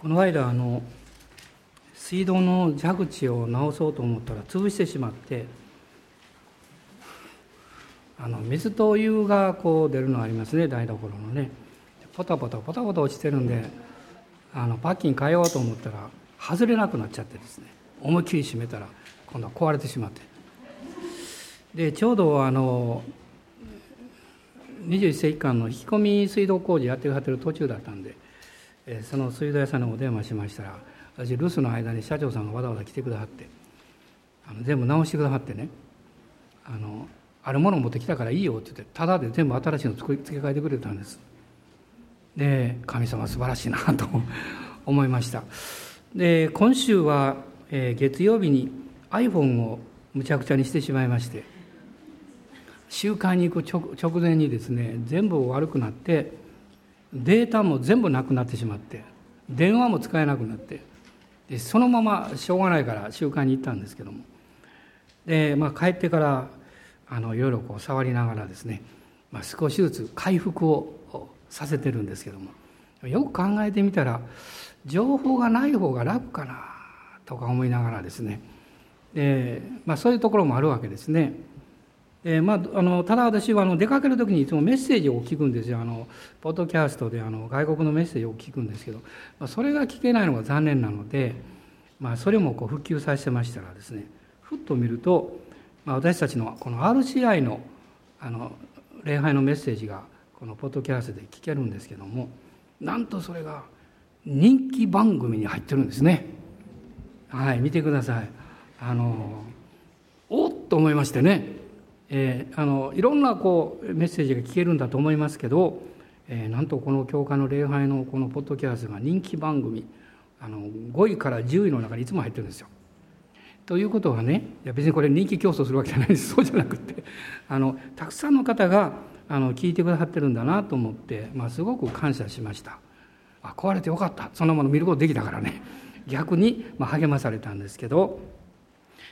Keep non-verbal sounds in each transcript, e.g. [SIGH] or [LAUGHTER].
この間あの水道の蛇口を直そうと思ったら潰してしまってあの水とお湯がこう出るのありますね台所のね。ポタポタポタポタ落ちてるんであのパッキン変えようと思ったら外れなくなっちゃってですね。思いっきり閉めたら今度は壊れてしまって。でちょうどあの21世紀間の引き込み水道工事やってはってる途中だったんで、その水道屋さんにお電話しましたら私留守の間に社長さんがわざわざ来てくださってあの全部直してくださってねあのあるもの持ってきたからいいよって言ってただで全部新しいの付け替えてくれたんです。で神様素晴らしいなと [LAUGHS] 思いました。で今週は、え、月曜日に iPhone をむちゃくちゃにしてしまいまして集会に行く直前にですね全部悪くなってデータも全部なくなってしまって電話も使えなくなってでそのまましょうがないから集会に行ったんですけども。で、まあ、帰ってからあのいろいろこう触りながらですね、まあ、少しずつ回復をさせてるんですけども。よく考えてみたら情報がない方が楽かなとか思いながらですね。で、まあ、そういうところもあるわけですね。えーまあ、あのただ私はあの出かける時にいつもメッセージを聞くんですよ。あのポッドキャストであの外国のメッセージを聞くんですけど、まあ、それが聞けないのが残念なので、まあ、それもこう復旧させてましたらですねふっと見ると、まあ、私たちのこの RCI のあの礼拝のメッセージがこのポッドキャストで聞けるんですけどもなんとそれが人気番組に入ってるんですね。はい見てください。あのおっと思いましてね。えー、あのいろんなこうメッセージが聞けるんだと思いますけど、えー、なんとこの教会の礼拝のこのポッドキャストが人気番組あの5位から10位の中にいつも入ってるんですよ。ということはねいや別にこれ人気競争するわけじゃないです [LAUGHS] そうじゃなくてあのたくさんの方があの聞いてくださってるんだなと思って、まあ、すごく感謝しました。あ壊れてよかったそんなもの見ることできたからね逆に、まあ、励まされたんですけど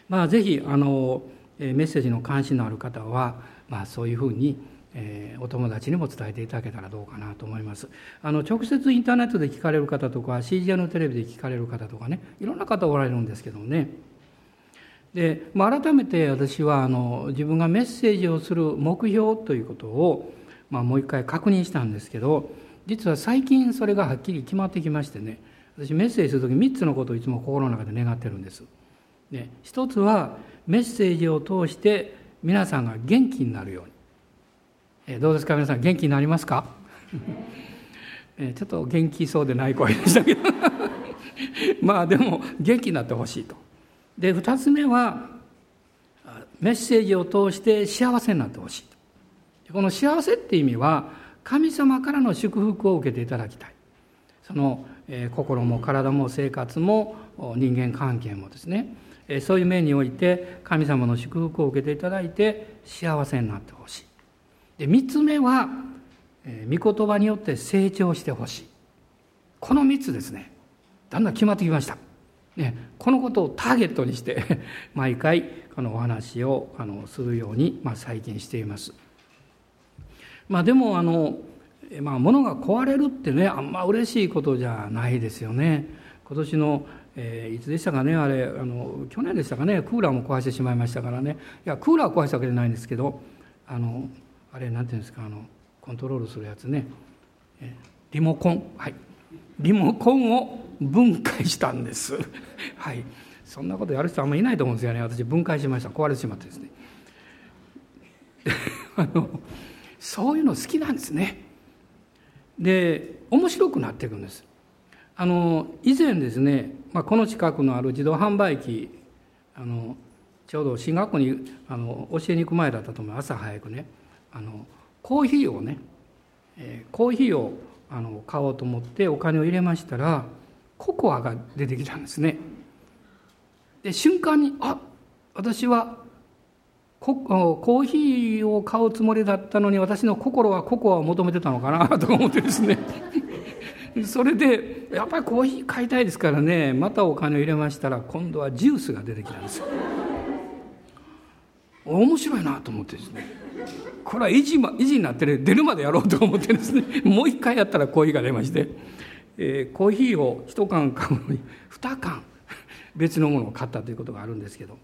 まあぜひあのメッセージの関心のある方は、まあ、そういうふうに、えー、お友達にも伝えていただけたらどうかなと思います。あの直接インターネットで聞かれる方とか CGN のテレビで聞かれる方とかねいろんな方おられるんですけどもねで、まあ、改めて私はあの自分がメッセージをする目標ということを、まあ、もう一回確認したんですけど実は最近それがはっきり決まってきましてね私メッセージする時3つのことをいつも心の中で願ってるんです。で一つはメッセージを通して皆さんが元気になるように、えどうですか皆さん元気になりますか？[LAUGHS] えちょっと元気そうでない声でしたけど。[LAUGHS] まあでも元気になってほしいと。で2つ目はメッセージを通して幸せになってほしいこの幸せって意味は神様からの祝福を受けていただきたい。その、え心も体も生活も人間関係もですね。そういう面において神様の祝福を受けていただいて幸せになってほしい。で3つ目は御言葉によって成長してほしい。この3つですねだんだん決まってきました。ね、このことをターゲットにして [LAUGHS] 毎回このお話をあのするように、まあ、最近しています。まあ、でもあの、まあ、物が壊れるってねあんま嬉しいことじゃないですよね。今年のえー、いつでしたかねあれあの去年でしたかねクーラーも壊してしまいましたからね。いやクーラー壊したわけじゃないんですけどあのあれなんていうんですかあのコントロールするやつね、え、リモコン。はい。リモコンを分解したんです。[LAUGHS] はい。そんなことやる人あんまりいないと思うんですよね。私分解しました。壊れてしまってですね。[LAUGHS] あのそういうの好きなんですね。で面白くなっていくんです。あの以前ですね、まあ、この近くのある自動販売機あのちょうど進学校にあの教えに行く前だったと思う朝早くねあのコーヒーをね、えー、コーヒーをあの買おうと思ってお金を入れましたらココアが出てきたんですね。で瞬間にあ私はココーヒーを買うつもりだったのに私の心はココアを求めてたのかなとか思ってですねそれでやっぱりコーヒー買いたいですからね。またお金を入れましたら今度はジュースが出てきたんですよ。面白いなと思ってですね。これは維持,、維持になって、ね、出るまでやろうと思ってですね。もう一回やったらコーヒーが出まして。えー、コーヒーを1缶買うのに2缶別のものを買ったということがあるんですけど。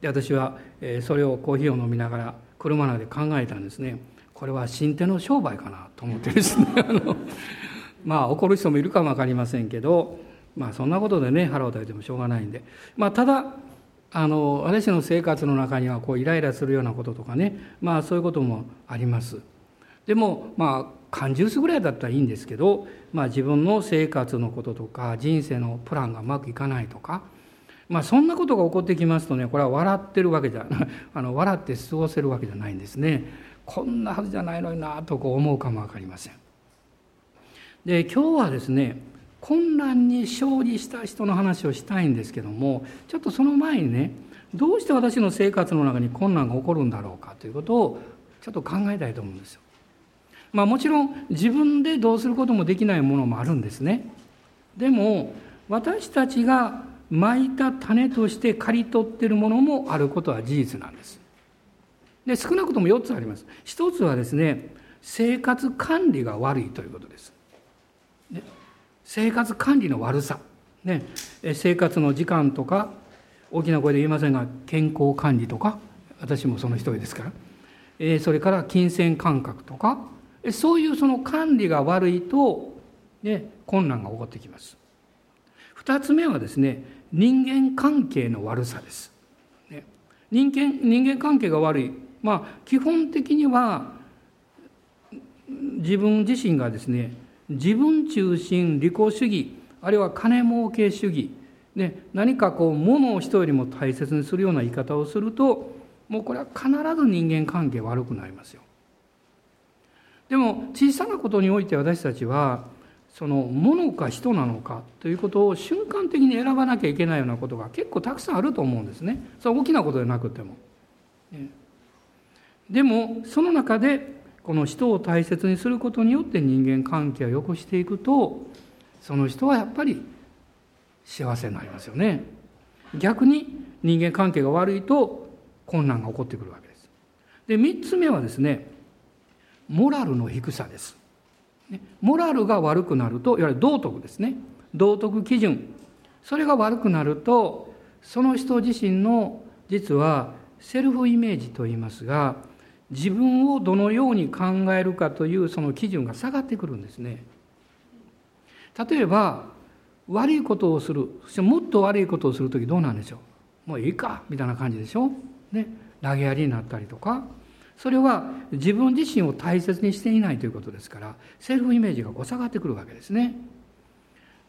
で私は、えー、それをコーヒーを飲みながら車の中で考えたんですね。これは新手の商売かなと思ってですね。あのまあ怒る人もいるかも分かりませんけどまあそんなことでね腹を立ててもしょうがないんで。まあただあの私の生活の中にはこうイライラするようなこととかねまあそういうこともあります。でもまあ缶ジュースぐらいだったらいいんですけど、まあ、自分の生活のこととか人生のプランがうまくいかないとか、まあ、そんなことが起こってきますとねこれは笑ってるわけじゃ [LAUGHS] あの笑って過ごせるわけじゃないんですね。こんなはずじゃないのになとこう思うかも分かりません。で今日はですね混乱に勝利した人の話をしたいんですけどもちょっとその前にねどうして私の生活の中に困難が起こるんだろうかということをちょっと考えたいと思うんですよ。まあもちろん自分でどうすることもできないものもあるんですね。でも私たちがまいた種として刈り取っているものもあることは事実なんです。で少なくとも4つあります。一つはですね生活管理が悪いということです。生活管理の悪さ、ね、生活の時間とか大きな声で言いませんが健康管理とか私もその一人ですから、えそれから金銭感覚とか。そういうその管理が悪いと、ね、困難が起こってきます。二つ目はですね人間関係の悪さです。ね、人間人間関係が悪い。まあ基本的には自分自身がですね自分中心利己主義あるいは金儲け主義、ね、何かこう物を人よりも大切にするような言い方をするともうこれは必ず人間関係悪くなりますよ。でも小さなことにおいて私たちはその物か人なのかということを瞬間的に選ばなきゃいけないようなことが結構たくさんあると思うんですね。それは大きなことでなくても。でもその中でこの人を大切にすることによって人間関係を良くしていくとその人はやっぱり幸せになりますよね。逆に人間関係が悪いと困難が起こってくるわけです。で3つ目はですねモラルの低さです。モラルが悪くなるといわゆる道徳ですね。道徳基準。それが悪くなるとその人自身の実はセルフイメージといいますが自分をどのように考えるかというその基準が下がってくるんですね。例えば悪いことをする。そしてもっと悪いことをする時どうなんでしょう。もういいか。みたいな感じでしょ。ね。投げやりになったりとか。それは自分自身を大切にしていないということですからセルフイメージがこう下がってくるわけですね。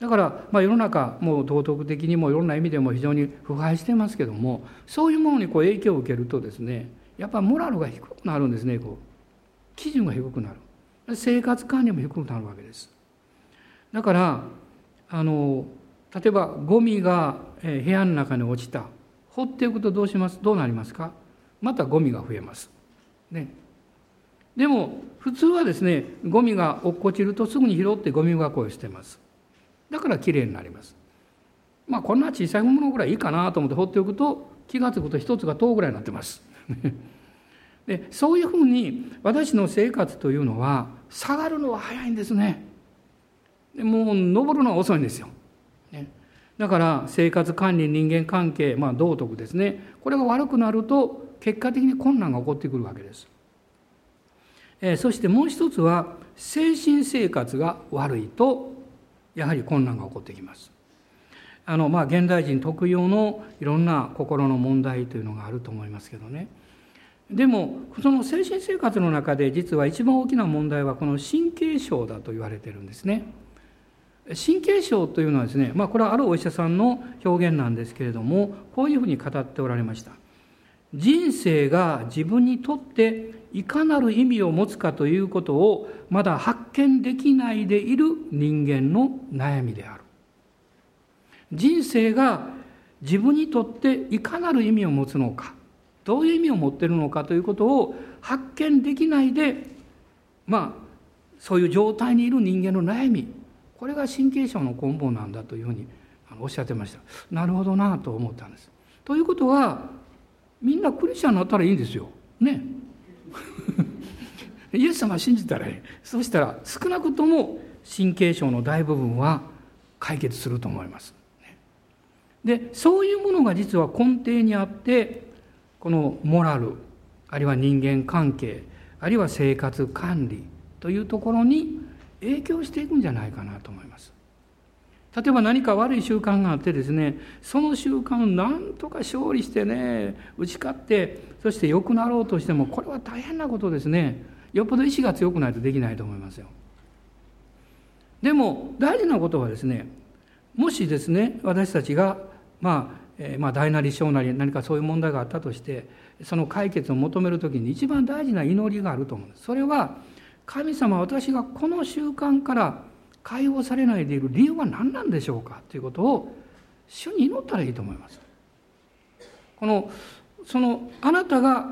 だから、まあ、世の中もう道徳的にもいろんな意味でも非常に腐敗してますけどもそういうものにこう影響を受けるとですねやっぱモラルが低くなるんですねこう基準が低くなる生活管理も低くなるわけですだからあの例えばゴミが部屋の中に落ちた放っておくとどうします？どうなりますか？またゴミが増えます。ね、でも普通はですねゴミが落っこちるとすぐに拾ってゴミ箱を捨てます。だからきれいになります。まあこんな小さいものぐらいいいかなと思って放っておくと気が付くと一つが10ぐらいになってます。でそういうふうに私の生活というのは下がるのは早いんですね。でもう登るのは遅いんですよ。ね、だから生活管理人間関係、まあ、道徳ですねこれが悪くなると結果的に困難が起こってくるわけです。え、そしてもう一つは精神生活が悪いとやはり困難が起こってきます。あのまあ現代人特有のいろんな心の問題というのがあると思いますけどねでもその精神生活の中で実は一番大きな問題はこの神経症だと言われてるんですね。神経症というのはですね、まあ、これはあるお医者さんの表現なんですけれどもこういうふうに語っておられました。人生が自分にとっていかなる意味を持つかということをまだ発見できないでいる人間の悩みである。人生が自分にとっていかなる意味を持つのか。どういう意味を持ってるのかということを発見できないでまあそういう状態にいる人間の悩みこれが神経症の根本なんだというふうにおっしゃってました。なるほどなと思ったんです。ということはみんなクリスチャンになったらいいんですよ。ね。[LAUGHS] イエス様信じたらいい。そしたら少なくとも神経症の大部分は解決すると思います。でそういうものが実は根底にあってこのモラルあるいは人間関係あるいは生活管理というところに影響していくんじゃないかなと思います。例えば何か悪い習慣があってですねその習慣をなんとか勝利してね打ち勝ってそして良くなろうとしてもこれは大変なことですねよっぽど意志が強くないとできないと思いますよでも大事なことはですねもしですね私たちがまあ、え、まあ大なり小なり何かそういう問題があったとしてその解決を求める時に一番大事な祈りがあると思うんですそれは神様私がこの習慣から解放されないでいる理由は何なんでしょうかということを主に祈ったらいいと思います。このそのあなたが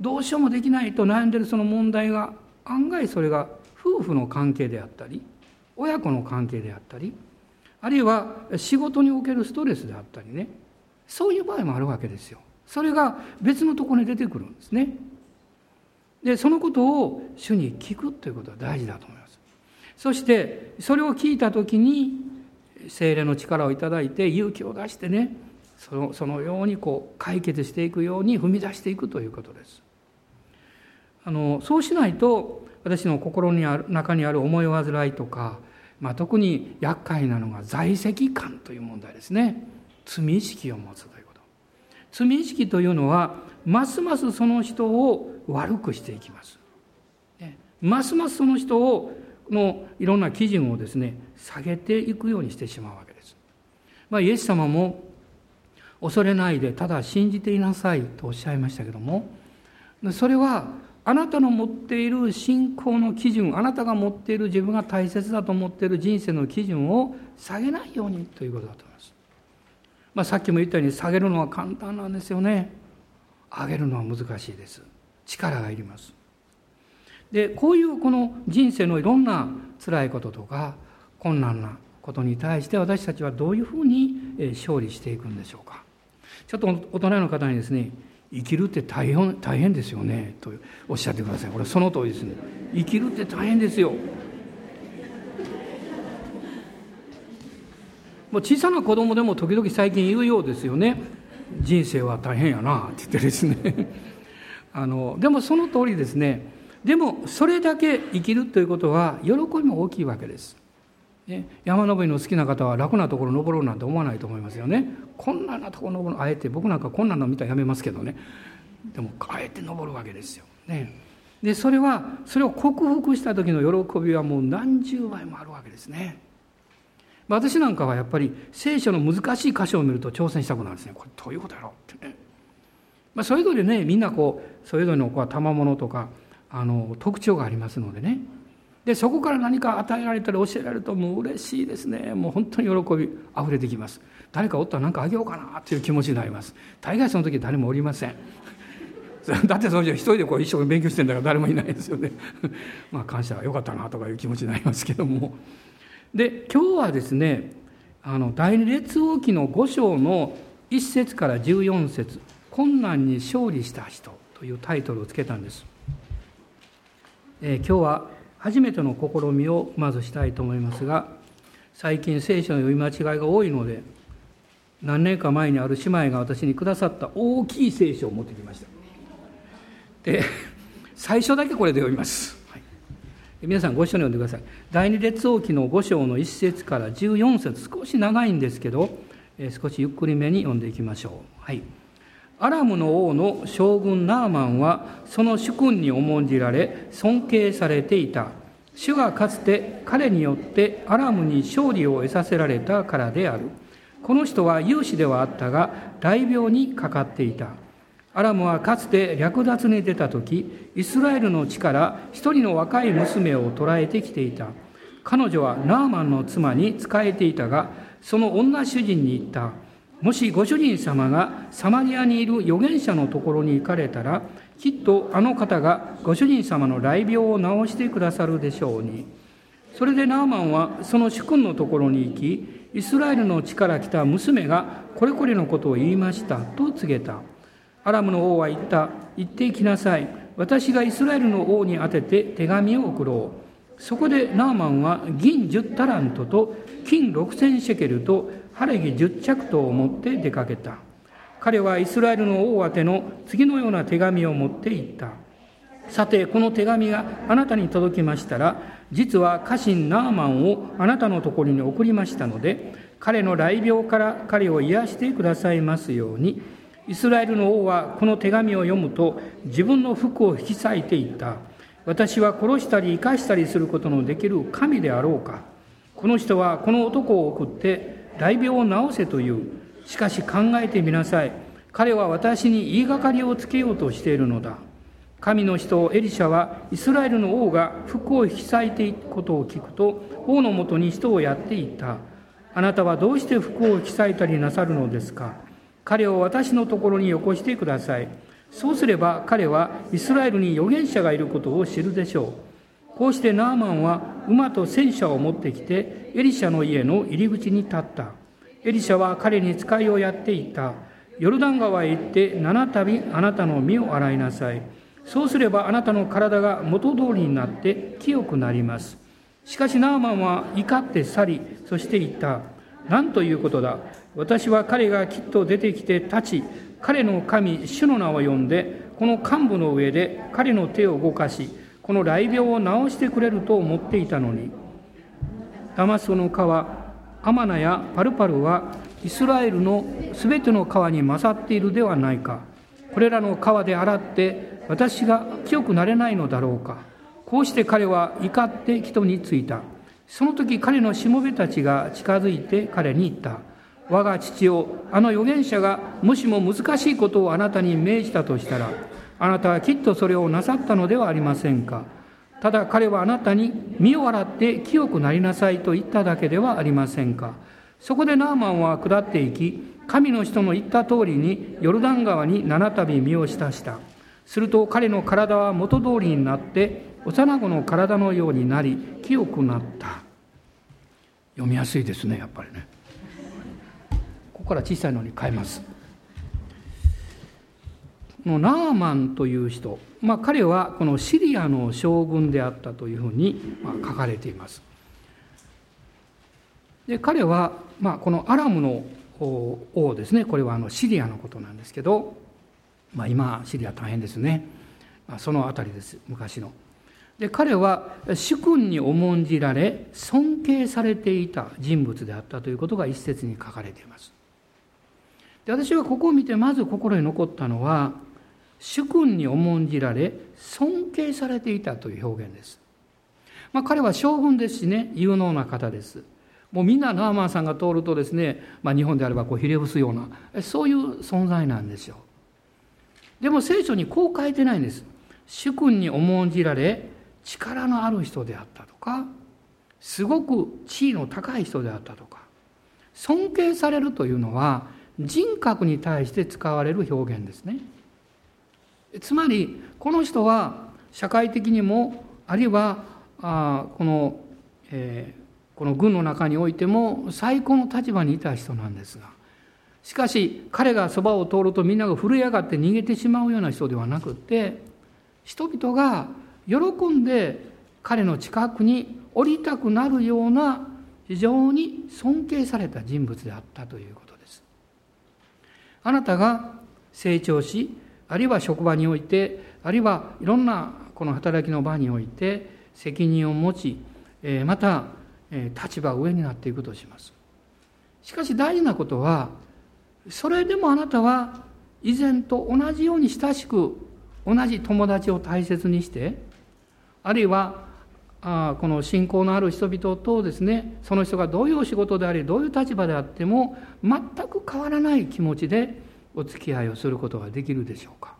どうしようもできないと悩んでるその問題が案外それが夫婦の関係であったり親子の関係であったりあるいは仕事におけるストレスであったりねそういう場合もあるわけですよ。それが別のところに出てくるんですね。でそのことを主に聞くということは大事だと思います。そしてそれを聞いた時に精霊の力をいただいて勇気を出してねそのそのようにこう解決していくように踏み出していくということです。あのそうしないと私の心にある中にある思い煩いとか、まあ、特に厄介なのが在籍感という問題ですね罪意識を持つということ。罪意識というのはますますその人を悪くしていきます、ね、ますますその人をのいろんな基準をですね下げていくようにしてしまうわけです。まあ、イエス様も恐れないでただ信じていなさいとおっしゃいましたけどもそれはあなたの持っている信仰の基準あなたが持っている自分が大切だと思っている人生の基準を下げないようにということだと思います。ま。あ、さっきも言ったように下げるのは簡単なんですよね。上げるのは難しいです。力がいります。でこういうこの人生のいろんな辛いこととか困難なことに対して私たちはどういうふうに勝利していくんでしょうかちょっと大人の方にですね生きるって大変大変ですよねとおっしゃってくださいこれその通りですね生きるって大変ですよもう小さな子供でも時々最近言うようですよね人生は大変やなって言ってですね [LAUGHS] あのでもその通りですねでもそれだけ生きるということは喜びも大きいわけです。ね、山登りの好きな方は楽なところ登ろうなんて思わないと思いますよね。こんなところ登るあえて僕なんかこんなの見たらやめますけどね。でもあえて登るわけですよ。ね。でそれはそれを克服した時の喜びはもう何十倍もあるわけですね。私なんかはやっぱり聖書の難しい箇所を見ると挑戦したくなるんですね。これどういうことやろうってね。まあ、それぞれねみんなこうそれぞれのこう賜物とかあの特徴がありますのでね。でそこから何か与えられたり教えられるともう嬉しいですね。もう本当に喜びあふれてきます。誰かおったら何かあげようかなっていう気持ちになります。大概その時誰もおりません。[LAUGHS] だってその人一人でこう一生懸命勉強してんだから誰もいないですよね。[LAUGHS] まあ感謝はよかったなとかいう気持ちになりますけども。で今日はですねあの第二列王記の5章の1節から14節困難に勝利した人」というタイトルをつけたんです。え今日は初めての試みをまずしたいと思いますが最近聖書の読み間違いが多いので何年か前にある姉妹が私にくださった大きい聖書を持ってきました。で最初だけこれで読みます、皆さんご一緒に読んでください。第二列王記の5章の1節から14節。少し長いんですけど少しゆっくりめに読んでいきましょう。はい。アラムの王の将軍ナーマンはその主君に重んじられ尊敬されていた。主がかつて彼によってアラムに勝利を得させられたからである。この人は勇士ではあったが大病にかかっていた。アラムはかつて略奪に出た時イスラエルの地から一人の若い娘を捕らえてきていた。彼女はナーマンの妻に仕えていたがその女主人に言った。もしご主人様がサマリアにいる預言者のところに行かれたらきっとあの方がご主人様の雷病を治してくださるでしょうに。それでナーマンはその主君のところに行きイスラエルの地から来た娘がこれこれのことを言いましたと告げた。アラムの王は言った言ってきなさい私がイスラエルの王に宛てて手紙を送ろうそこでナーマンは銀10タラントと金6000シェケルと晴れ着10着刀を持って出かけた。彼はイスラエルの王宛ての次のような手紙を持っていった。さて、この手紙があなたに届きましたら、実は家臣ナーマンをあなたのところに送りましたので、彼の雷病から彼を癒してくださいますように、イスラエルの王はこの手紙を読むと自分の服を引き裂いていった。私は殺したり生かしたりすることのできる神であろうか。この人はこの男を送って雷病を治せという。しかし考えてみなさい。彼は私に言いがかりをつけようとしているのだ。神の人エリシャはイスラエルの王が服を引き裂いていくことを聞くと王のもとに人をやっていったあなたはどうして服を引き裂いたりなさるのですか？彼を私のところによこしてくださいそうすれば彼はイスラエルに預言者がいることを知るでしょうこうしてナーマンは馬と戦車を持ってきてエリシャの家の入り口に立ったエリシャは彼に使いをやっていたヨルダン川へ行って七度あなたの身を洗いなさいそうすればあなたの体が元通りになって清くなります。しかしナーマンは怒って去り、そして言った。何ということだ？私は彼がきっと出てきて立ち、彼の神、主の名を呼んで、この幹部の上で彼の手を動かし、この雷病を治してくれると思っていたのに。ダマスコの川、アマナやパルパルはイスラエルのすべての川に勝っているではないか。これらの川で洗って私が清くなれないのだろうか。こうして彼は怒って人についた。その時彼のしもべたちが近づいて彼に言った。我が父を、あの預言者がもしも難しいことをあなたに命じたとしたら、あなたはきっとそれをなさったのではありませんか。ただ彼はあなたに身を洗って清くなりなさいと言っただけではありませんか。そこでナーマンは下っていき、神の人の言った通りにヨルダン川に七度身を浸した。すると彼の体は元通りになって幼子の体のようになり清くなった読みやすいですねやっぱりねここから小さいのに変えます。のナーマンという人、まあ、彼はこのシリアの将軍であったというふうに書かれています。で彼は、まあ、このアラムの王ですね。これはあのシリアのことなんですけどまあ、今シリア大変ですね、まあ、その辺りです。昔の。で彼は主君に重んじられ尊敬されていた人物であったということが一節に書かれています。で私はここを見てまず心に残ったのは主君に重んじられ尊敬されていたという表現です。まあ、彼は将軍ですしね有能な方です。もうみんなナーマンさんが通るとですね、まあ、日本であればこうひれ伏すようなそういう存在なんですよ。でも聖書にこう書いてないんです。主君に重んじられ、力のある人であったとか、すごく地位の高い人であったとか、尊敬されるというのは人格に対して使われる表現ですね。つまり、この人は社会的にも、あるいは、あこの、えー、この軍の中においても最高の立場にいた人なんですが、しかし彼がそばを通るとみんなが震え上がって逃げてしまうような人ではなくって人々が喜んで彼の近くに降りたくなるような非常に尊敬された人物であったということ。あなたが成長しあるいは職場においてあるいはいろんなこの働きの場において責任を持ちまた立場上になっていくとします。しかし大事なことはそれでもあなたは以前と同じように親しく同じ友達を大切にしてあるいはあこの信仰のある人々とですねその人がどういうお仕事でありどういう立場であっても全く変わらない気持ちでお付き合いをすることができるでしょうか。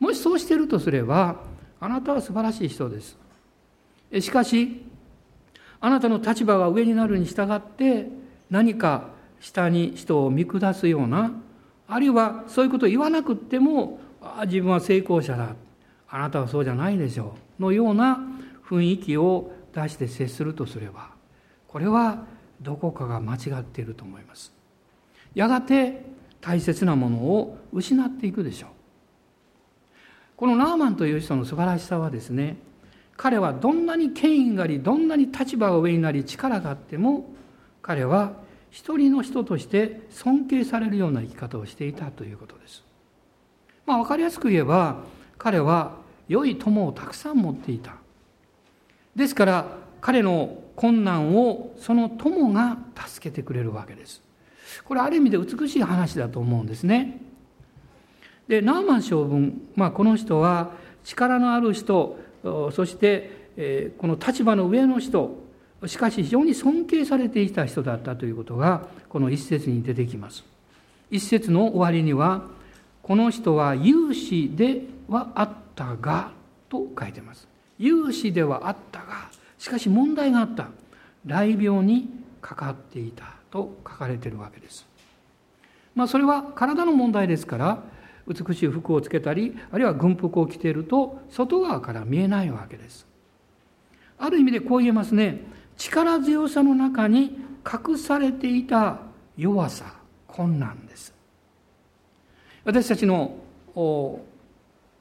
もしそうしているとすればあなたは素晴らしい人です。しかしあなたの立場が上になるに従って何か下に人を見下すようなあるいはそういうことを言わなくってもああ自分は成功者だ。あなたはそうじゃないでしょう。のような雰囲気を出して接するとすればこれはどこかが間違っていると思いますやがて大切なものを失っていくでしょうこのナーマンという人の素晴らしさはですね彼はどんなに権威がありどんなに立場が上になり力があっても彼は一人の人として尊敬されるような生き方をしていたということです。まあ、分かりやすく言えば彼は良い友をたくさん持っていた。ですから彼の困難をその友が助けてくれるわけです。これある意味で美しい話だと思うんですね。でナーマン将軍、まあ、この人は力のある人そして、この立場の上の人しかし非常に尊敬されていた人だったということがこの一節に出てきます。一節の終わりにはこの人は有志ではあったがと書いてます。有志ではあったがしかし問題があった雷病にかかっていたと書かれているわけです。まあ、それは体の問題ですから美しい服をつけたりあるいは軍服を着ていると外側から見えないわけです。ある意味でこう言えますね力強さの中に隠されていた弱さ困難です。私たちの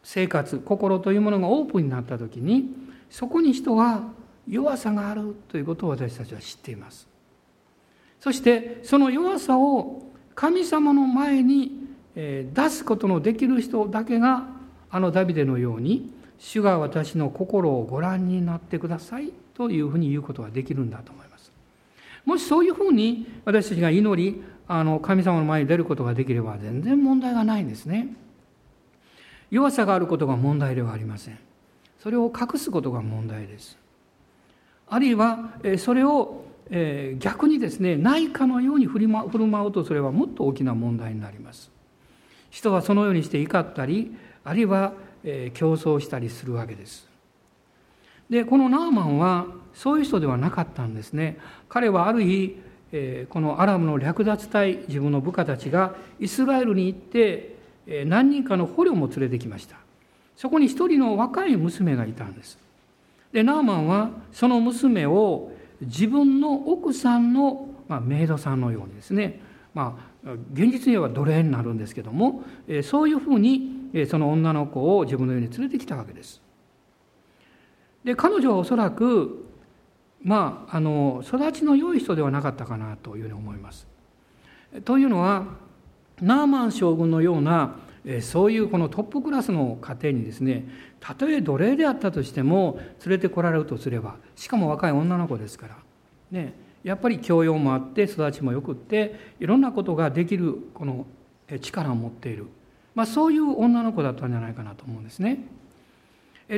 生活心というものがオープンになった時にそこに人は弱さがあるということを私たちは知っています。そしてその弱さを神様の前に出すことのできる人だけがあのダビデのように「主が私の心をご覧になってください」というふうに言うことができるんだと思います。もしそういうふうに私たちが祈りあの神様の前に出ることができれば全然問題がないんですね。弱さがあることが問題ではありません。それを隠すことが問題です。あるいはそれを、逆にですねないかのように振、る舞うとそれはもっと大きな問題になります人はそのようにして怒ったりあるいは、競争したりするわけですでこのナーマンはそういう人ではなかったんですね彼はある日、このアラムの略奪隊自分の部下たちがイスラエルに行って、何人かの捕虜も連れてきましたそこに一人の若い娘がいたんですでナーマンはその娘を自分の奥さんの、まあ、メイドさんのようにですね、まあ、現実には奴隷になるんですけども、そういうふうに、その女の子を自分のように連れてきたわけです。で彼女はおそらくまああの育ちの良い人ではなかったかなというふうに思います。というのはナーマン将軍のようなそういうこのトップクラスの家庭にですねたとえ奴隷であったとしても連れてこられるとすればしかも若い女の子ですから、ね、やっぱり教養もあって育ちもよくっていろんなことができるこの力を持っている、まあ、そういう女の子だったんじゃないかなと思うんですね。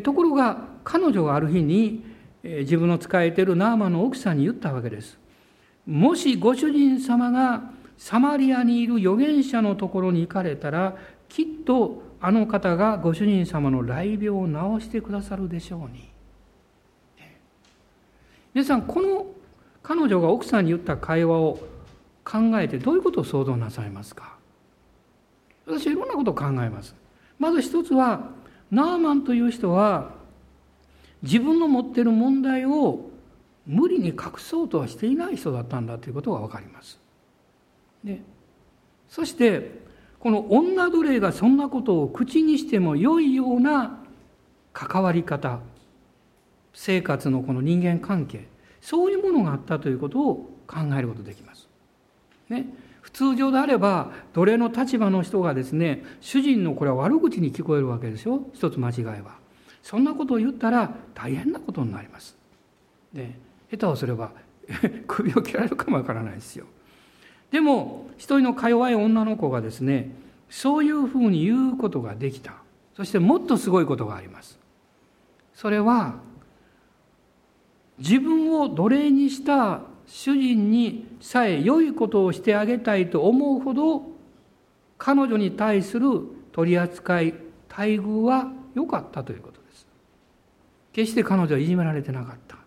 ところが彼女がある日に自分の仕えているナーマンの奥さんに言ったわけです。もしご主人様がサマリアにいる預言者のところに行かれたらきっとあの方がご主人様の雷病を治してくださるでしょうに。皆さんこの彼女が奥さんに言った会話を考えてどういうことを想像なさいますか？私はいろんなことを考えます。まず一つはナーマンという人は自分の持っている問題を無理に隠そうとはしていない人だったんだということが分かります。でそしてこの女奴隷がそんなことを口にしても良いような関わり方生活のこの人間関係そういうものがあったということを考えることできます。ね、普通常であれば奴隷の立場の人がですね主人のこれは悪口に聞こえるわけでしょ一つ間違いは。そんなことを言ったら大変なことになります。で下手をすれば [LAUGHS] 首を切られるかもわからないですよ。でも一人のか弱い女の子がですねそういうふうに言うことができた。そしてもっとすごいことがあります。それは自分を奴隷にした主人にさえ良いことをしてあげたいと思うほど彼女に対する取り扱い待遇は良かったということです。決して彼女はいじめられてなかった、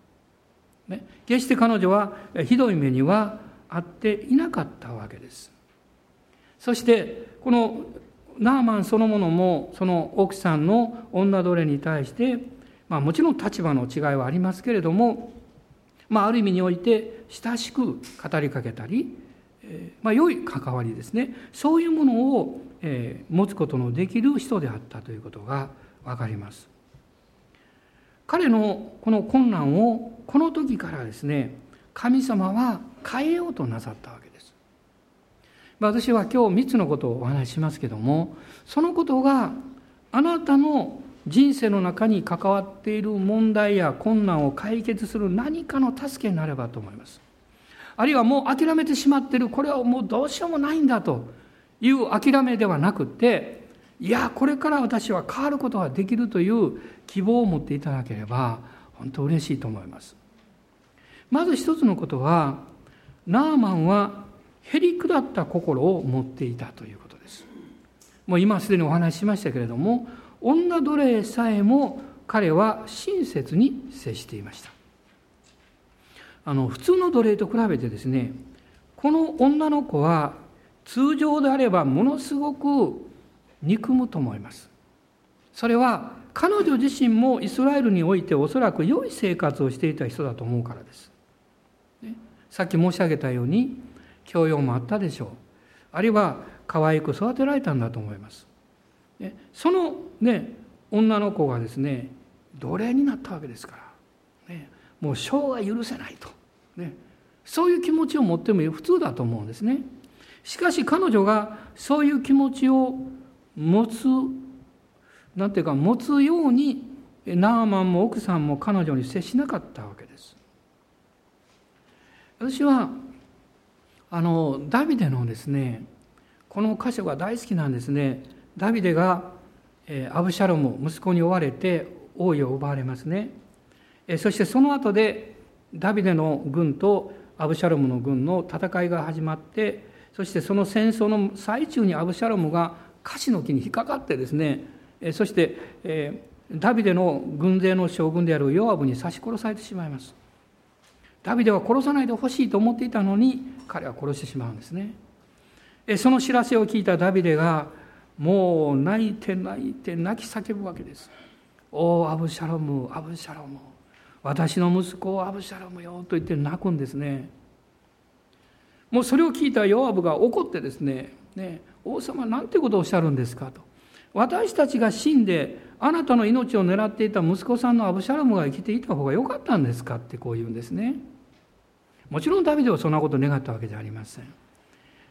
ね、決して彼女はひどい目にはあっていなかったわけです。そしてこのナーマンそのものもその奥さんの女奴隷に対して、まあ、もちろん立場の違いはありますけれども、まあ、ある意味において親しく語りかけたり、え、まあ、良い関わりですねそういうものを、え、持つことのできる人であったということが分かります。彼のこの困難をこの時からですね神様は変えようとなさったわけです。私は今日3つのことをお話ししますけどもそのことがあなたの人生の中に関わっている問題や困難を解決する何かの助けになればと思います。あるいはもう諦めてしまっているこれはもうどうしようもないんだという諦めではなくていやこれから私は変わることができるという希望を持っていただければ本当嬉しいと思います。まず一つのことはナーマンはへりくだった心を持っていたということです。もう今すでにお話ししましたけれども女奴隷さえも彼は親切に接していました。あの普通の奴隷と比べてですねこの女の子は通常であればものすごく憎むと思います。それは彼女自身もイスラエルにおいておそらく良い生活をしていた人だと思うからです、さっき申し上げたように教養もあったでしょう。あるいは可愛く育てられたんだと思います。そのね女の子がですね奴隷になったわけですから、ね、もう生涯許せないと、ね、そういう気持ちを持っても普通だと思うんですね。しかし彼女がそういう気持ちを持つなんていうか持つようにナーマンも奥さんも彼女に接しなかったわけです。私はあのダビデのですねこの箇所が大好きなんですね。ダビデがえアブシャロム息子に追われて王位を奪われますね。えそしてその後でダビデの軍とアブシャロムの軍の戦いが始まってそしてその戦争の最中にアブシャロムが樫の木に引っかかってですねえそしてえダビデの軍勢の将軍であるヨアブに刺し殺されてしまいます。ダビデは殺さないでほしいと思っていたのに彼は殺してしまうんですね。その知らせを聞いたダビデがもう泣いて泣いて泣き叫ぶわけです「おおアブシャロムアブシャロム私の息子をアブシャロムよ」と言って泣くんですね。もうそれを聞いたヨアブが怒ってですねね王様なんてことをおっしゃるんですか？と私たちが死んであなたの命を狙っていた息子さんのアブシャロムが生きていた方が良かったんですか？ってこう言うんですね。もちろんダビデはそんなことを願ったわけじゃありません。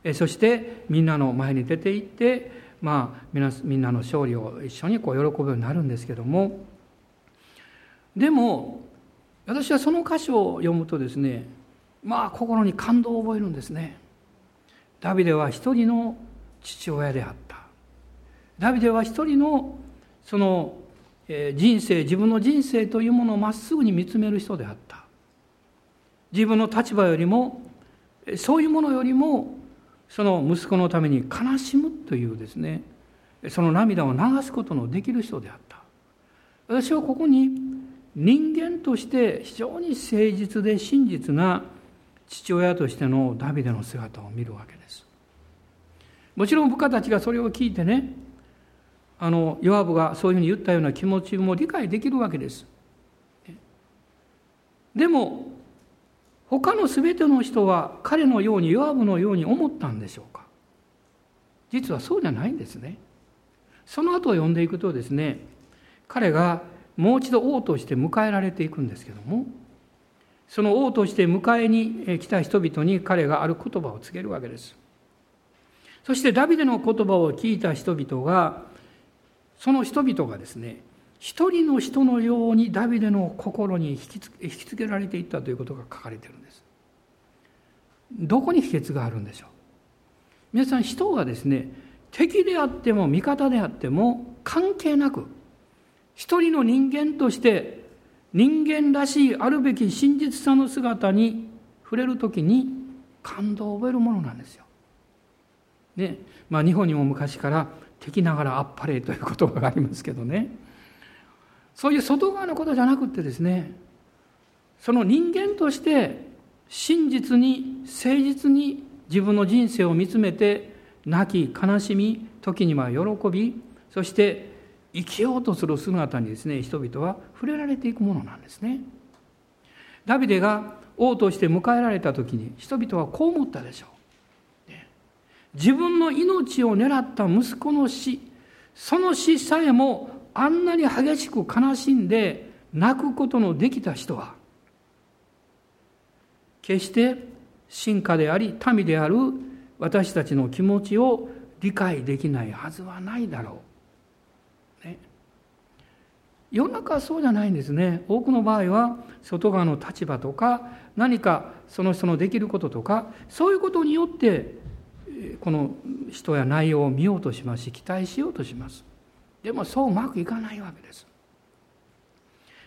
えそしてみんなの前に出て行ってまあみんなみんなの勝利を一緒にこう喜ぶようになるんですけども。でも私はその箇所を読むとですねまあ心に感動を覚えるんですね。ダビデは一人の父親であった。ダビデは一人のその人生自分の人生というものをまっすぐに見つめる人であった。自分の立場よりもそういうものよりもその息子のために悲しむというですねその涙を流すことのできる人であった私はここに人間として非常に誠実で真実な父親としてのダビデの姿を見るわけですもちろん部下たちがそれを聞いてねあのヨアブがそういうふうに言ったような気持ちも理解できるわけです。でも他の全ての人は彼のようにヨアブのように思ったんでしょうか？実はそうじゃないんですね。その後を読んでいくとですね彼がもう一度王として迎えられていくんですけどもその王として迎えに来た人々に彼がある言葉を告げるわけです。そしてダビデの言葉を聞いた人々がその人々がですね一人の人のようにダビデの心に引きつ引きつけられていったということが書かれているんです。どこに秘訣があるんでしょう？皆さん人はですね敵であっても味方であっても関係なく一人の人間として人間らしいあるべき真実さの姿に触れる時に感動を覚えるものなんですよ。ねまあ、日本にも昔から敵ながらあっぱれという言葉がありますけどね。そういう外側のことじゃなくってですねその人間として真実に誠実に自分の人生を見つめて泣き悲しみ時には喜びそして生きようとする姿にですね人々は触れられていくものなんですね。ダビデが王として迎えられた時に人々はこう思ったでしょう。自分の命を狙った息子の死その死さえもあんなに激しく悲しんで泣くことのできた人は決して進化であり民である私たちの気持ちを理解できないはずはないだろう。ね、世の中はそうじゃないんですね。多くの場合は外側の立場とか何かその人のできることとかそういうことによってこの人や内容を見ようとしますし期待しようとします。でもそううまくいかないわけです。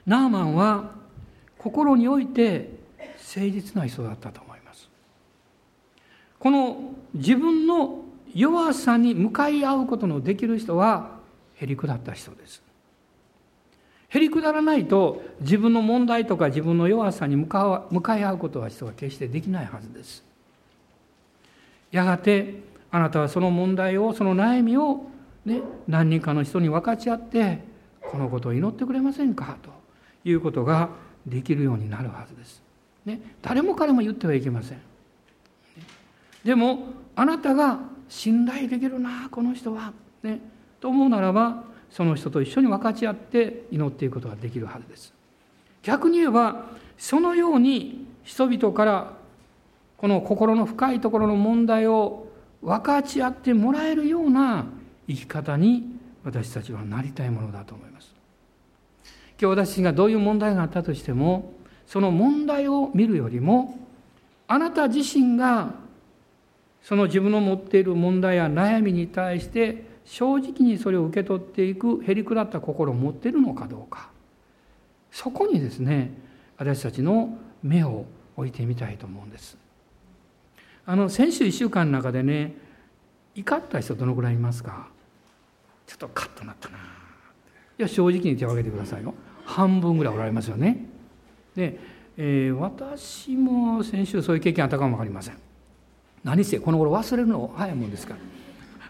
ナーマンは心において誠実な人だったと思います。この自分の弱さに向かい合うことのできる人はへりくだった人です。へりくだらないと自分の問題とか自分の弱さに向か向かい合うことは人は決してできないはずです。やがてあなたはその問題をその悩みを、ね、何人かの人に分かち合ってこのことを祈ってくれませんかということができるようになるはずです。ね、誰も彼も言ってはいけません。でもあなたが信頼できるなこの人は、ね、と思うならばその人と一緒に分かち合って祈っていくことができるはずです。逆に言えばそのように人々からこの心の深いところの問題を分かち合ってもらえるような生き方に私たちはなりたいものだと思います。今日私がどういう問題があったとしてもその問題を見るよりもあなた自身がその自分の持っている問題や悩みに対して正直にそれを受け取っていくへりくだった心を持っているのかどうか。そこにですね私たちの目を置いてみたいと思うんです。あの先週1週間の中でね怒った人どのぐらいいますか？ちょっとカッとなったないや正直に手を挙げてくださいよ。半分ぐらいおられますよね。で、えー、私も先週そういう経験あったかも分かりません。何せこの頃忘れるの早いもんですから。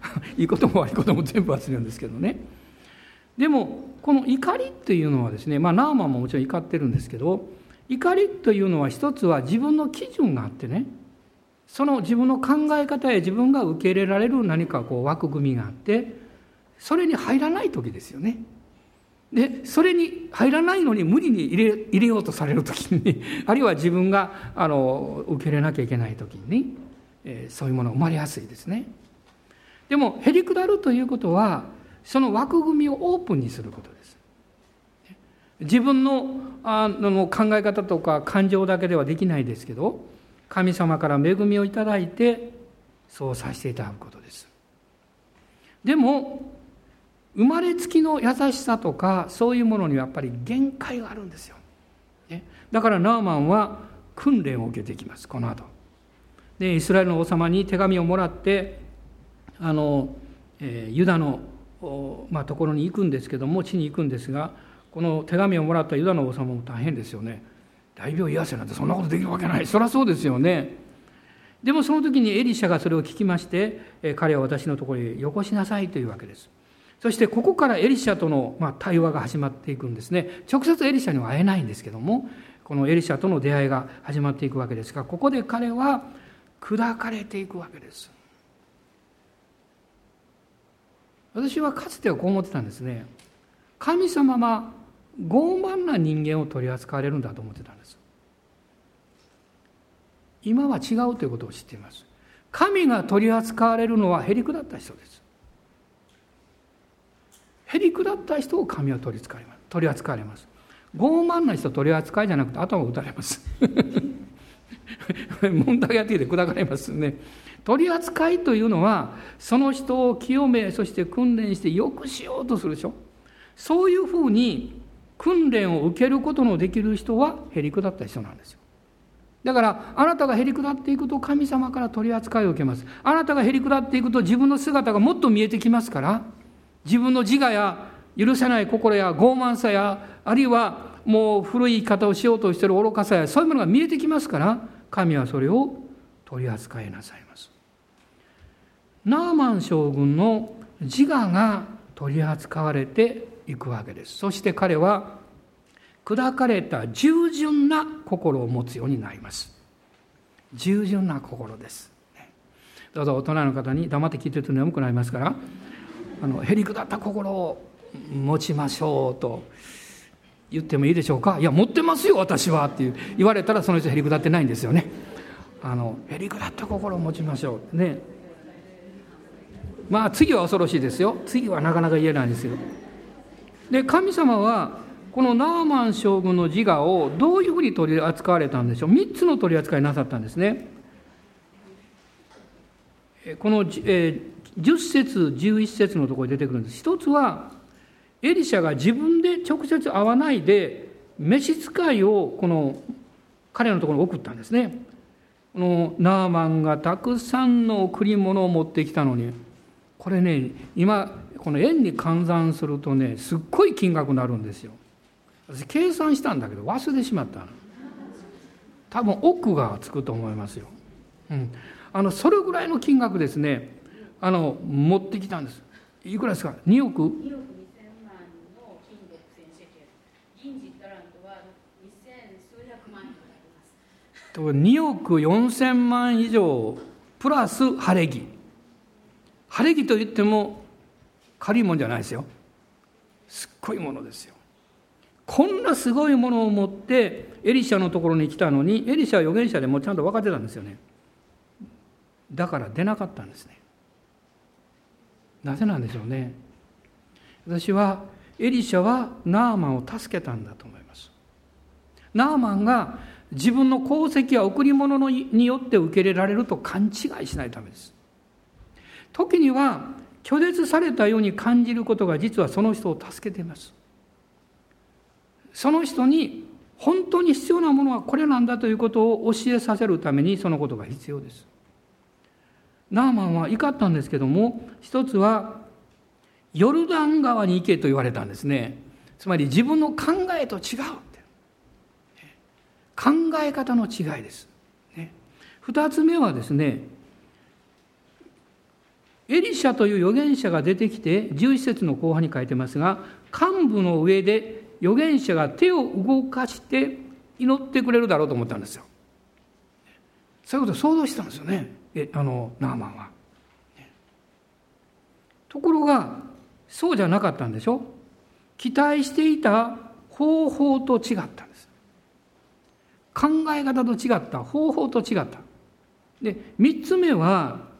[LAUGHS] いいことも悪いことも全部忘れるんですけどね。でもこの怒りっていうのはですねまあナーマンももちろん怒ってるんですけど怒りというのは一つは自分の基準があってね。その自分の考え方や自分が受け入れられる何かこう枠組みがあってそれに入らない時ですよね。でそれに入らないのに無理に入れ入れようとされる時に [LAUGHS] あるいは自分があの受け入れなきゃいけない時に、えー、そういうものが生まれやすいですね。でもへりくだるということはその枠組みをオープンにすることです。自分のあの考え方とか感情だけではできないですけど神様から恵みをいただいてそうさせていただくことです。でも生まれつきの優しさとかそういうものにはやっぱり限界があるんですよ。ね、だからナーマンは訓練を受けていきますこの後でイスラエルの王様に手紙をもらってあの、えー、ユダの、まあ、ところに行くんですけども地に行くんですがこの手紙をもらったユダの王様も大変ですよね。大病癒せなんてそんなことできるわけないそりゃそうですよね。でもその時にエリシャがそれを聞きまして彼は私のところへよこしなさいというわけです。そしてここからエリシャとのま対話が始まっていくんですね。直接エリシャには会えないんですけどもこのエリシャとの出会いが始まっていくわけですがここで彼は砕かれていくわけです。私はかつてはこう思ってたんですね。神様は傲慢な人間を取り扱われるんだと思ってたんです。今は違うということを知っています。神が取り扱われるのはへりくだった人です。へりくだった人を神は取り扱います。取り扱われます。傲慢な人取り扱いじゃなくて頭を打たれます。[LAUGHS] 問題やってきて砕かれますね。取り扱いというのはその人を清めそして訓練してよくしようとするでしょそういうふうに訓練を受けることのできる人はへりくだった人なんですよ。だからあなたがへりくだっていくと神様から取り扱いを受けます。あなたがへりくだっていくと自分の姿がもっと見えてきますから自分の自我や許せない心や傲慢さやあるいはもう古い生き方をしようとしている愚かさやそういうものが見えてきますから神はそれを取り扱いなさいます。ナーマン将軍の自我が取り扱われていくわけです。そして彼は砕かれた従順な心を持つようになります。従順な心です。どうぞ大人の方に黙って聞いてると眠くなりますからあのへりくだった心を持ちましょうと言ってもいいでしょうか？いや持ってますよ私はって言われたらその人へりくだってないんですよね。あのへりくだった心を持ちましょう。ね。まあ次は恐ろしいですよ。次はなかなか言えないんですよ。で神様はこのナーマン将軍の自我をどういうふうに取り扱われたんでしょう？3つの取り扱いなさったんですね。この、えー、10節11節のところに出てくるんです一つはエリシャが自分で直接会わないで召使いをこの彼のところに送ったんですね。このナーマンがたくさんの贈り物を持ってきたのにこれね今この円に換算するとねすっごい金額になるんですよ。私計算したんだけど忘れてしまったの。多分奥がつくと思いますよ。うん、あのそれぐらいの金額ですねあの持ってきたんです。いくらですか？2億 ,2 億2億4千万以上プラス晴れ着晴れ着といっても軽いもんじゃないですよ。すっごいものですよ。こんなすごいものを持ってエリシャのところに来たのにエリシャは預言者でもちゃんと分かってたんですよね。だから出なかったんですねなぜなんでしょうね私はエリシャはナーマンを助けたんだと思いますナーマンが自分の功績や贈り物によって受け入れられると勘違いしないためです。時には拒絶されたように感じることが実はその人を助けています。その人に本当に必要なものはこれなんだということを教えさせるためにそのことが必要です。ナーマンは怒ったんですけども一つはヨルダン川に行けと言われたんですね。つまり自分の考えと違う。考え方の違いです。ね、2つ目はですねエリシャという預言者が出てきて11節の後半に書いてますが幹部の上で預言者が手を動かして祈ってくれるだろうと思ったんですよ。そういうことを想像したんですよねあのナーマンは。ところがそうじゃなかったんでしょ？期待していた方法と違ったんです。考え方と違った方法と違った。で3つ目は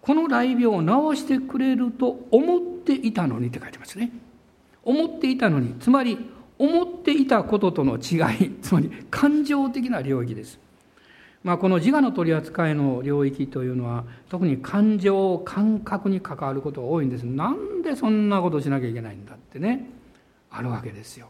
この雷病を治してくれると思っていたのにって書いてますね。思っていたのにつまり思っていたこととの違いつまり感情的な領域です。まあ、この自我の取り扱いの領域というのは特に感情感覚に関わることが多いんです。なんでそんなことしなきゃいけないんだってね。あるわけですよ。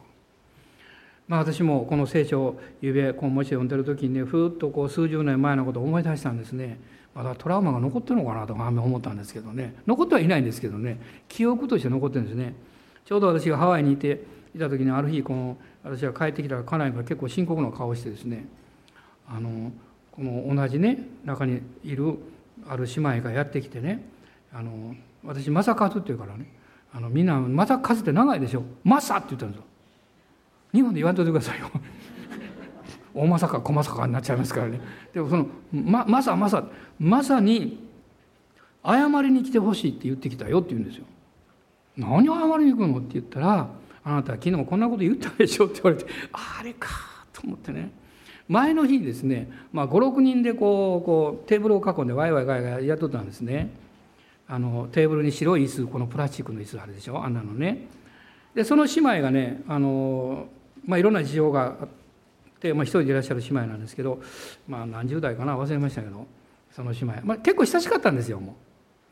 まあ、私もこの聖書をゆべこうもし読んでる時にねふっとこう数十年前のことを思い出したんですね。まだトラウマが残ってるのかなとか思ったんですけどね。残ってはいないんですけどね。記憶として残ってるんですね。ちょうど私がハワイにいていた時にある日この私が帰ってきたら家内が結構深刻な顔をしてですね。あのこの同じね中にいるある姉妹がやってきてねあの私「正和」って言うからねあのみんな「正和って長いでしょ「正」って言ったんですよ。日本で言わんといてくださいよ。[LAUGHS] 大まさか小まさかになっちゃいますからね。でもそのままさまさまさに謝りに来てほしいって言ってきたよって言うんですよ。何謝りに行くのって言ったらあなた昨日こんなこと言ったでしょって言われてあれかと思ってね。前の日にですね、まあ、56人でこうこうテーブルを囲んでワイワイガイガイやっとったんですね。あのテーブルに白い椅子このプラスチックの椅子あるでしょ？あんなのね。でその姉妹がねあのまあ、いろんな事情があって、まあ、一人でいらっしゃる姉妹なんですけど、まあ、何十代かな忘れましたけどその姉妹、まあ、結構親しかったんですよも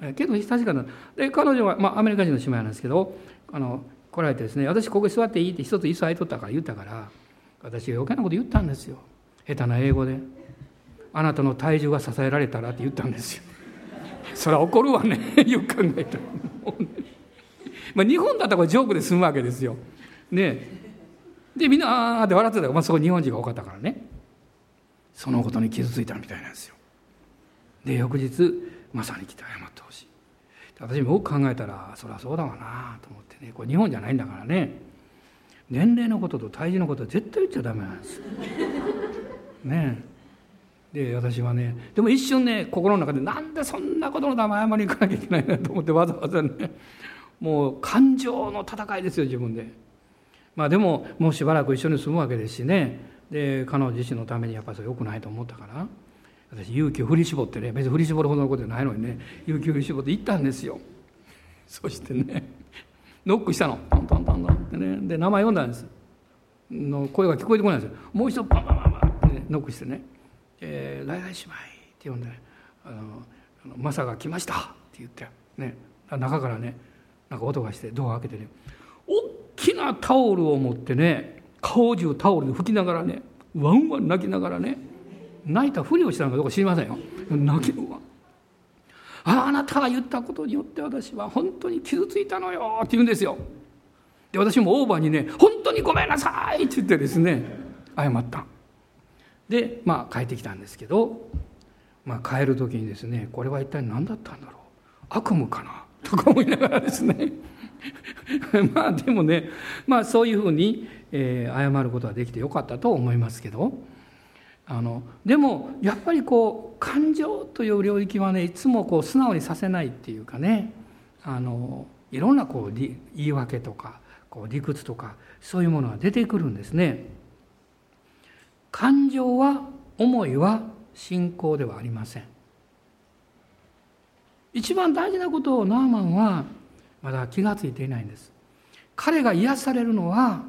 う。結構親しかった。で彼女は、まあ、アメリカ人の姉妹なんですけどあの来られてですね私ここに座っていいって一つ椅子空いとったから言ったから私が余計なこと言ったんですよ。下手な英語であなたの体重が支えられたらって言ったんですよ。それは怒るわね [LAUGHS] よく考えたら。まあ日本だったらジョークで済むわけですよ。ね。でみんなあーって笑ってたから、まあ、そこ日本人が多かったからね。そのことに傷ついたみたいなんですよ。で翌日まさに来て謝ってほしい。私もよく考えたらそりゃそうだわなと思ってね。これ日本じゃないんだからね。年齢のことと体重のことは絶対言っちゃダメなんです。よね。で私はねでも一瞬ね心の中でなんでそんなことのため謝りに行かなきゃいけないんだと思ってわざわざねもう感情の戦いですよ自分で。まあでももうしばらく一緒に住むわけですしね。で彼女自身のためにやっぱりそれ良くないと思ったから私勇気を振り絞ってね別に振り絞るほどのことじゃないのにね勇気を振り絞って行ったんですよ。そしてねノックしたの。トントントントンってね。で名前読んだんです。の声が聞こえてこないんですよ。もう一度パンパンパン、ノックしてね「えー、来来姉妹」って呼んで、ね、あの「マサが来ました」って言ってね中からねなんか音がしてドア開けてね大きなタオルを持ってね顔中タオルで拭きながらねワンワン泣きながらね泣いたふりをしたのかどうか知りませんよ。泣きるわ。ああなたが言ったことによって私は本当に傷ついたのよって言うんですよ。で私もオーバーにね「本当にごめんなさい」って言ってですね謝った。でまあ帰ってきたんですけど、まあ、帰る時にですねこれは一体何だったんだろう？悪夢かな？とか思いながらですね。[LAUGHS] まあでもねまあそういうふうに、えー、謝ることはできてよかったと思いますけどあのでもやっぱりこう感情という領域はねいつもこう素直にさせないっていうかねあのいろんなこう言い訳とかこう理屈とかそういうものが出てくるんですね。感情は思いは信仰ではありません。一番大事なことをナーマンはまだ気が付いていないんです。彼が癒されるのは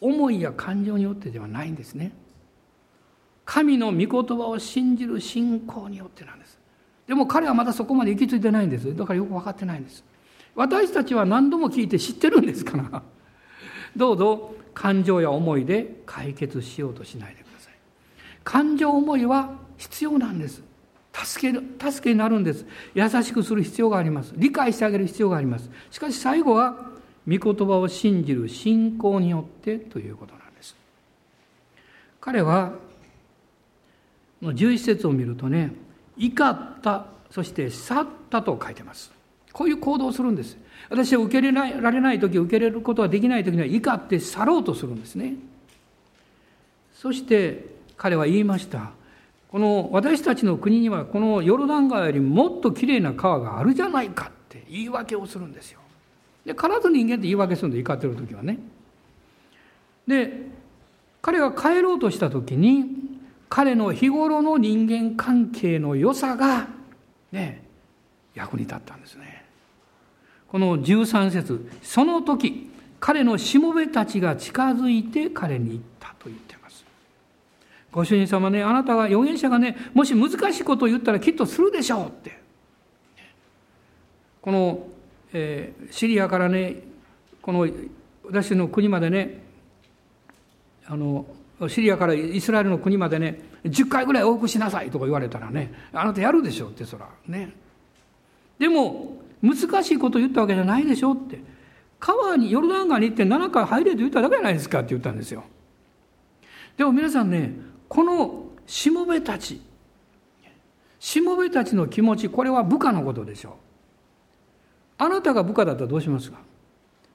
思いや感情によってではないんですね。神の御言葉を信じる信仰によってなんです。でも彼はまだそこまで行き着いてないんです。だからよく分かってないんです。私たちは何度も聞いて知ってるんですから。どうぞ感情や思いで解決しようとしないでください。感情思いは必要なんです。助ける、助けになるんです。優しくする必要があります。理解してあげる必要があります。しかし最後は、御言葉を信じる信仰によってということなんです。彼は11節を見るとね怒ったそして去ったと書いてますこういう行動をするんです。私は受け入れられない時受け入れることができない時には怒って去ろうとするんですね。そして彼は言いました。この私たちの国にはこのヨルダン川よりもっときれいな川があるじゃないかって言い訳をするんですよ。で必ず人間って言い訳するんで怒ってる時はね。で彼が帰ろうとした時に彼の日頃の人間関係の良さがね役に立ったんですね。この13節その時彼のしもべたちが近づいて彼に言ったと言ってます。ご主人様ねあなたが預言者がねもし難しいことを言ったらきっとするでしょうって。この、えー、シリアからねこの私の国までねあのシリアからイスラエルの国までね10回ぐらい往復しなさいとか言われたらねあなたやるでしょうってそら。ね。でも難しいこと言ったわけじゃないでしょって。川にヨルダン川に行って7回入れと言っただけじゃないですかって言ったんですよ。でも皆さんねこのしもべたちしもべたちの気持ちこれは部下のことでしょう。あなたが部下だったらどうしますか？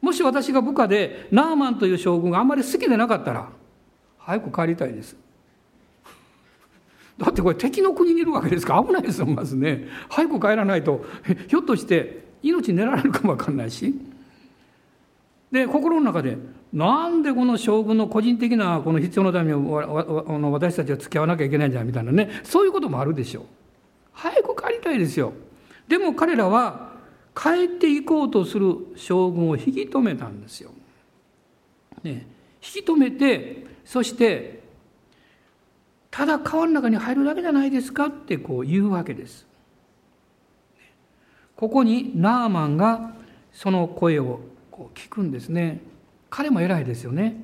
もし私が部下でナーマンという将軍があんまり好きでなかったら早く帰りたいです。だってこれ敵の国にいるわけですか？ら危ないですよまずね。早く帰らないと。[LAUGHS] ひょっとして命狙われるかも分かんないし。で心の中でなんでこの将軍の個人的なこの必要のために私たちは付き合わなきゃいけないんじゃみたいなね。そういうこともあるでしょう。早く帰りたいですよ。でも彼らは帰っていこうとする将軍を引き止めたんですよ、ね、引き止めてそしてただ川の中に入るだけじゃないですかってこう言うわけです。ここにナーマンがその声をこう聞くんですね。彼も偉いですよね。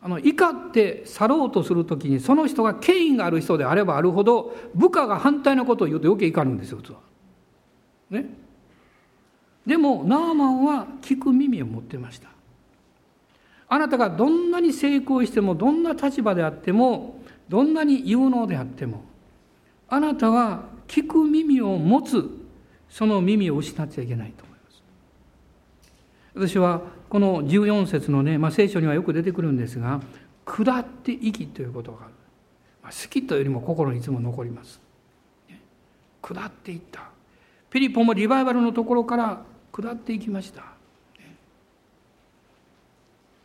あの怒って去ろうとするときにその人が権威がある人であればあるほど部下が反対のことを言うと余計怒るんですよ普通は。ね。でもナーマンは聞く耳を持ってました。あなたがどんなに成功してもどんな立場であってもどんなに有能であってもあなたは聞く耳を持つその耳を失っちゃいけないと思います。私はこの14節のね、まあ、聖書にはよく出てくるんですが「下って生き」ということがある、まあ、好きというよりも心にいつも残ります。下っていった。ピリポもリバイバルのところから下っていきました。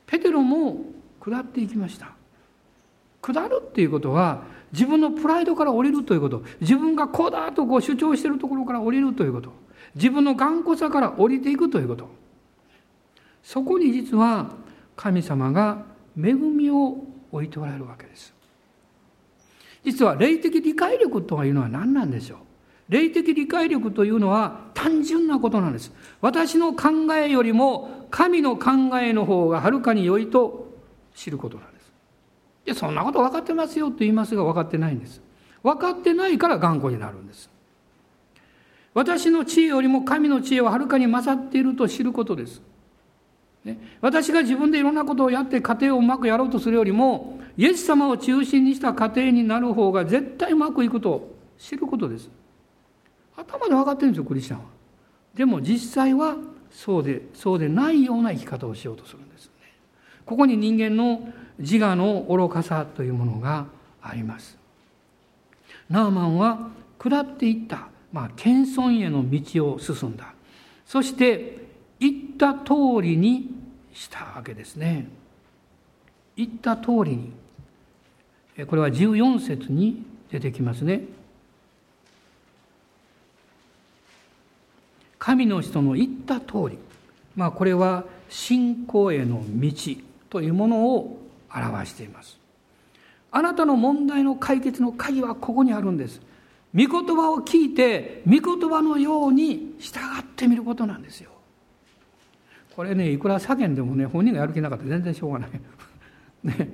ペテロも下っていきました。下るっていうことは自分のプライドから降りるということ。自分がこうだとこう主張しているところから降りるということ。自分の頑固さから降りていくということ。そこに実は神様が恵みを置いておられるわけです。実は霊的理解力というのは何なんでしょう。霊的理解力というのは単純なことなんです。私の考えよりも神の考えの方がはるかに良いと知ることなんです。でそんなこと分かってますよと言いますが分かってないんです。分かってないから頑固になるんです。私の知恵よりも神の知恵ははるかに勝っていると知ることです。ね、私が自分でいろんなことをやって家庭をうまくやろうとするよりもイエス様を中心にした家庭になる方が絶対うまくいくと知ることです。頭で分かってるんですよクリスチャンは。でも実際はそうでそうでないような生き方をしようとするんですね。ここに人間の自我の愚かさというものがありますナーマンは下っていった、まあ、謙遜への道を進んだそして言った通りにしたわけですね。言った通りに。これは14節に出てきますね。神の人の言った通り。まあこれは信仰への道というものを表しています。あなたの問題の解決の鍵はここにあるんです。御言葉を聞いて、御言葉のように従ってみることなんですよ。これねいくら叫んでもね本人がやる気なかったら全然しょうがない。[LAUGHS] ね、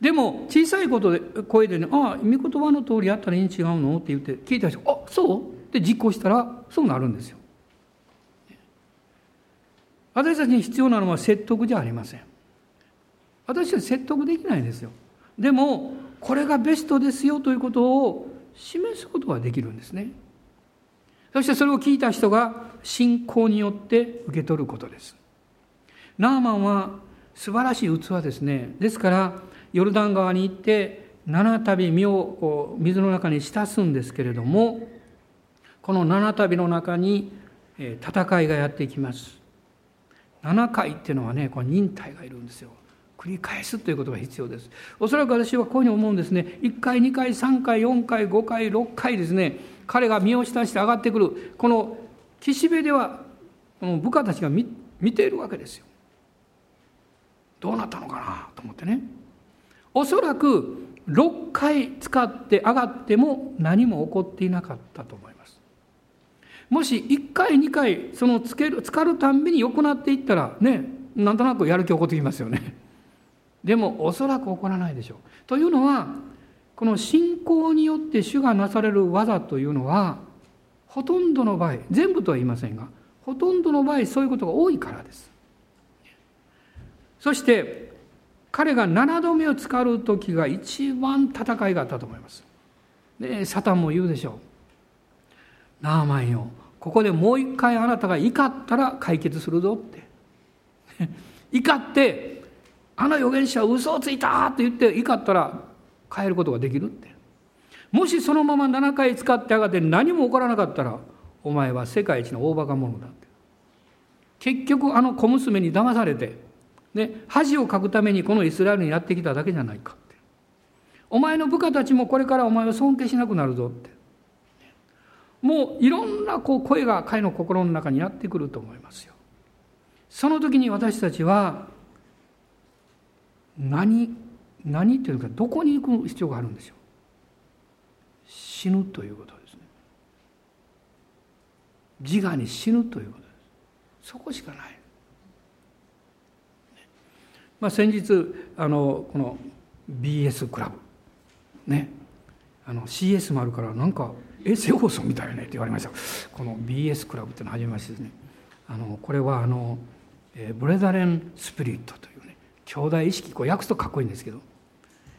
でも小さいことで声でね「ああ御言葉の通りやったらいいに違うの?」って言って聞いた人「あそう?」って実行したらそうなるんですよ。私たちに必要なのは説得じゃありません。私たち説得できないですよ。でもこれがベストですよということを示すことができるんですね。そしてそれを聞いた人が信仰によって受け取ることです。ナーマンは素晴らしい器ですね。ですから、ヨルダン川に行って、七旅身を水の中に浸すんですけれども、この七旅の中に戦いがやってきます。七回っていうのはね、これ忍耐がいるんですよ。繰り返すということが必要です。おそらく私はこういうふうに思うんですね。1回、2回、3回、4回、5回、6回ですね。彼が身を浸して上がってくる。この岸辺では、この部下たちが見ているわけですよ。どうなったのかなと思ってねおそらく6回使って上がっても何も起こっていなかったと思いますもし1回2回そのつける浸かるたんびに良くなっていったらねなんとなくやる気起こってきますよねでもおそらく起こらないでしょうというのはこの信仰によって主がなされる技というのはほとんどの場合全部とは言いませんがほとんどの場合そういうことが多いからですそして彼が7度目を使う時が一番戦いがあったと思います。でサタンも言うでしょう。ナーマンよここでもう一回あなたが怒ったら解決するぞって。[LAUGHS] 怒ってあの預言者は嘘をついたって言って怒ったら変えることができるって。もしそのまま7回使って上がって何も起こらなかったらお前は世界一の大バカ者だって。結局あの小娘に騙されてで恥をかくためにこのイスラエルにやってきただけじゃないかってお前の部下たちもこれからお前を尊敬しなくなるぞってもういろんなこう声が彼の心の中にやってくると思いますよその時に私たちは何何っていうかどこに行く必要があるんでしょう？死ぬということですね。自我に死ぬということです。そこしかない。まあ、先日あのこの BS クラブね。あの CS もあるからなんか衛星放送みたいねって言われました。この BS クラブっていうのを始めましてですね。あのこれはあの、えー、ブレザレン・スピリットという兄弟意識こう訳すとかっこいいんですけど、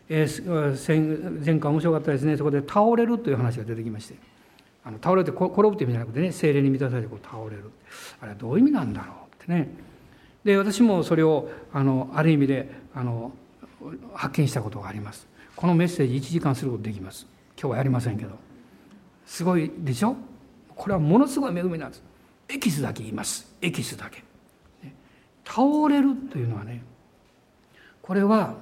えー、前回面白かったですね。そこで倒れるという話が出てきまして。あの倒れて転ぶって意味じゃなくてね精霊に満たされてこう倒れる。あれはどういう意味なんだろうってね。で私もそれをあのある意味であの発見したことがあります。このメッセージ1時間することできます。今日はやりませんけど。すごいでしょ？これはものすごい恵みなんです。エキスだけ言います。エキスだけ。倒れるというのはねこれは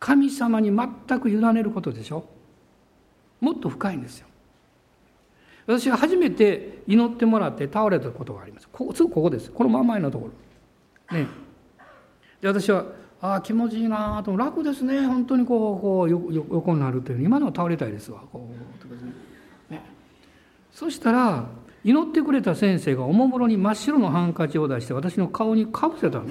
神様に全く委ねることでしょ？もっと深いんですよ。私が初めて祈ってもらって倒れたことがあります。こすぐここです。この真ん前のところ。ね。で私はああ気持ちいいなと。楽ですね。本当にこうこう横になるという。今のは倒れたいですわ。こう、ね、そしたら祈ってくれた先生がおもむろに真っ白のハンカチを出して私の顔にかぶせたの。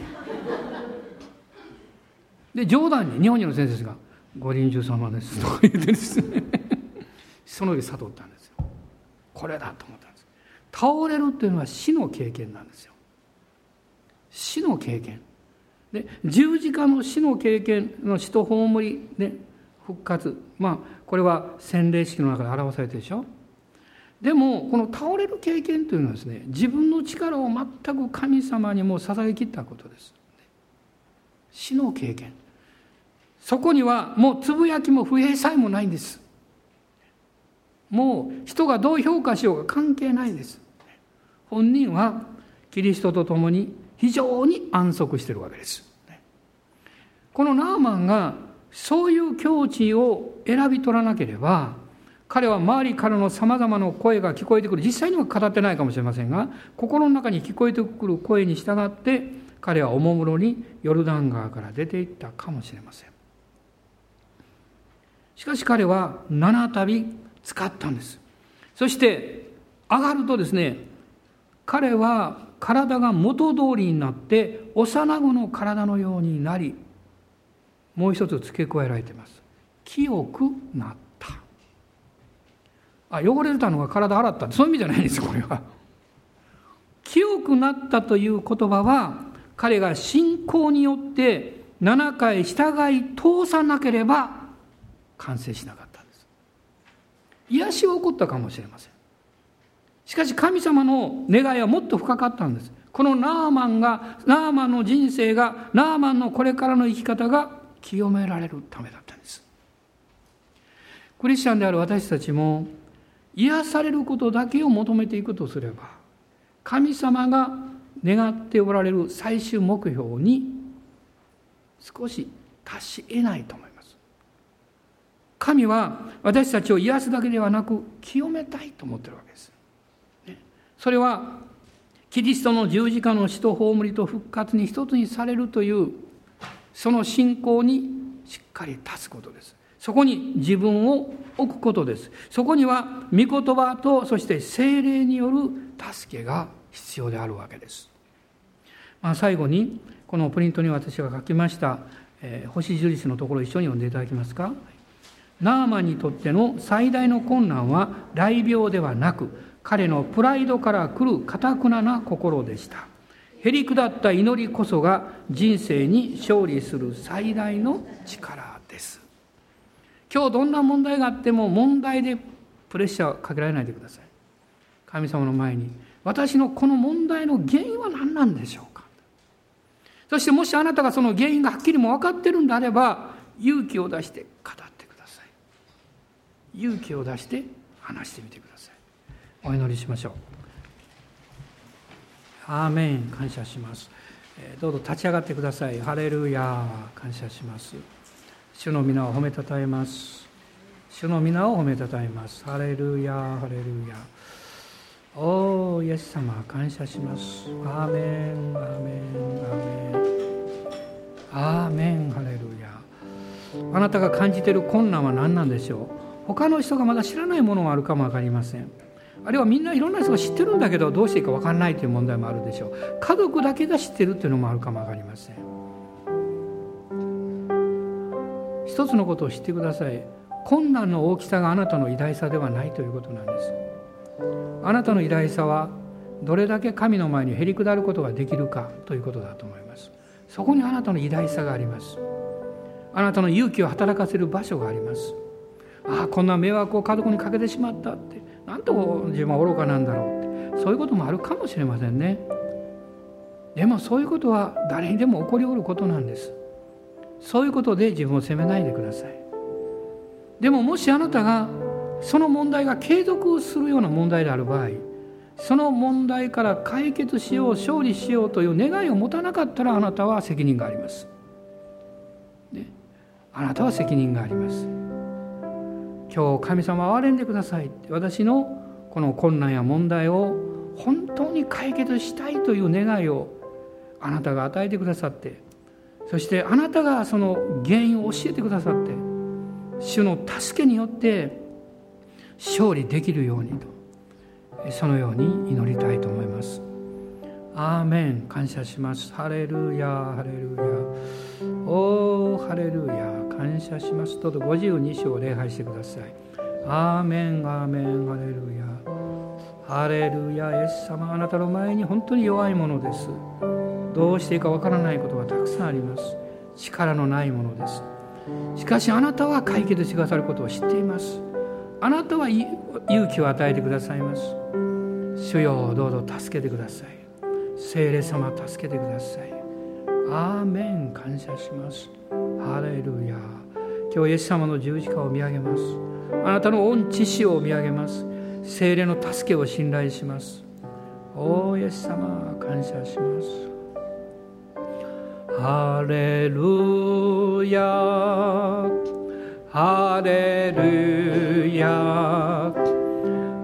で冗談に日本人の先生が「ご臨終様です」とか言ってですねその時悟ったんですよ。これだと思ったんです。倒れるっていうのは死の経験なんですよ。死の経験。で十字架の死の経験の死と葬り、ね、復活。まあこれは洗礼式の中で表されてるでしょ。でもこの倒れる経験というのはですね自分の力を全く神様にも捧げきったことです。死の経験そこにはもうつぶやきも不平さえもないんです。もう人がどう評価しようが関係ないです。本人はキリストと共に非常に安息しているわけです。このナーマンがそういう境地を選び取らなければ彼は周りからのさまざまな声が聞こえてくる。実際には語ってないかもしれませんが心の中に聞こえてくる声に従って彼はおもむろにヨルダン川から出ていったかもしれません。しかし彼は七度使ったんです。そして上がるとですね彼は体が元通りになって幼子の体のようになりもう一つ付け加えられています。清くなった。あ汚れたのが体洗った。そういう意味じゃないんですこれは。清くなったという言葉は彼が信仰によって7回従い通さなければ完成しなかったんです。癒しは起こったかもしれません。しかし神様の願いはもっと深かったんです。このナーマンがナーマンの人生がナーマンのこれからの生き方が清められるためだったんです。クリスチャンである私たちも癒されることだけを求めていくとすれば神様が願っておられる最終目標に少し達し得ないと思います。神は私たちを癒すだけではなく清めたいと思ってるわけです。それはキリストの十字架の死と葬りと復活に一つにされるというその信仰にしっかり立つことです。そこに自分を置くことです。そこには御言葉とそして精霊による助けが必要であるわけです。まあ、最後にこのプリントに私が書きました、えー、星印のところ一緒に読んでいただけますか。ナーマンにとっての最大の困難は雷病ではなく彼のプライドから来るかたくなな心でした。へりくだった祈りこそが人生に勝利する最大の力です。今日どんな問題があっても問題でプレッシャーかけられないでください。神様の前に私のこの問題の原因は何なんでしょうか。そしてもしあなたがその原因がはっきりも分かってるんであれば勇気を出して語勇気を出して話してみてください。お祈りしましょう。アーメン。感謝します。どうぞ立ち上がってください。ハレルヤ感謝します。主の皆を褒めたたえます。主の皆を褒めたたえます。ハレルヤハレルヤおおイエス様。感謝します。アーメン。アーメン。アーメン。アーメン。ハレルヤあなたが感じている困難は何なんでしょう？他の人がまだ知らないものがあるかも分かりません。あるいはみんないろんな人が知ってるんだけどどうしていいか分かんないという問題もあるでしょう。家族だけが知ってるっていうのもあるかも分かりません。一つのことを知ってください。困難の大きさがあなたの偉大さではないということなんです。あなたの偉大さはどれだけ神の前にへりくだることができるかということだと思います。そこにあなたの偉大さがあります。あなたの勇気を働かせる場所があります。ああこんな迷惑を家族にかけてしまったって。なんと自分は愚かなんだろうって。そういうこともあるかもしれませんね。でもそういうことは誰にでも起こりうることなんです。そういうことで自分を責めないでください。でももしあなたがその問題が継続するような問題である場合その問題から解決しよう勝利しようという願いを持たなかったらあなたは責任があります。あなたは責任があります。今日神様憐れんでください私のこの困難や問題を本当に解決したいという願いをあなたが与えてくださってそしてあなたがその原因を教えてくださって主の助けによって勝利できるようにとそのように祈りたいと思います。アーメン感謝します。ハレルヤハレルヤおーハレルヤ感謝します。ど52章を礼拝してください。アーメンアーメンハレルヤハレルヤイエス様あなたの前に本当に弱いものです。どうしていいかわからないことがたくさんあります。力のないものです。しかしあなたは解決してくださることを知っています。あなたは勇気を与えてくださいます。主よどうぞ助けてください聖霊様助けてくださいアーメン感謝します。ハレルヤ今日イエス様の十字架を見上げます。あなたの御知識を見上げます。聖霊の助けを信頼します。おイエス様感謝します。ハレルヤハレルヤ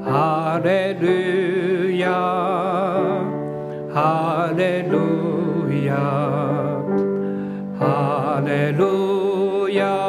ハレルヤハレルヤ Alleluia.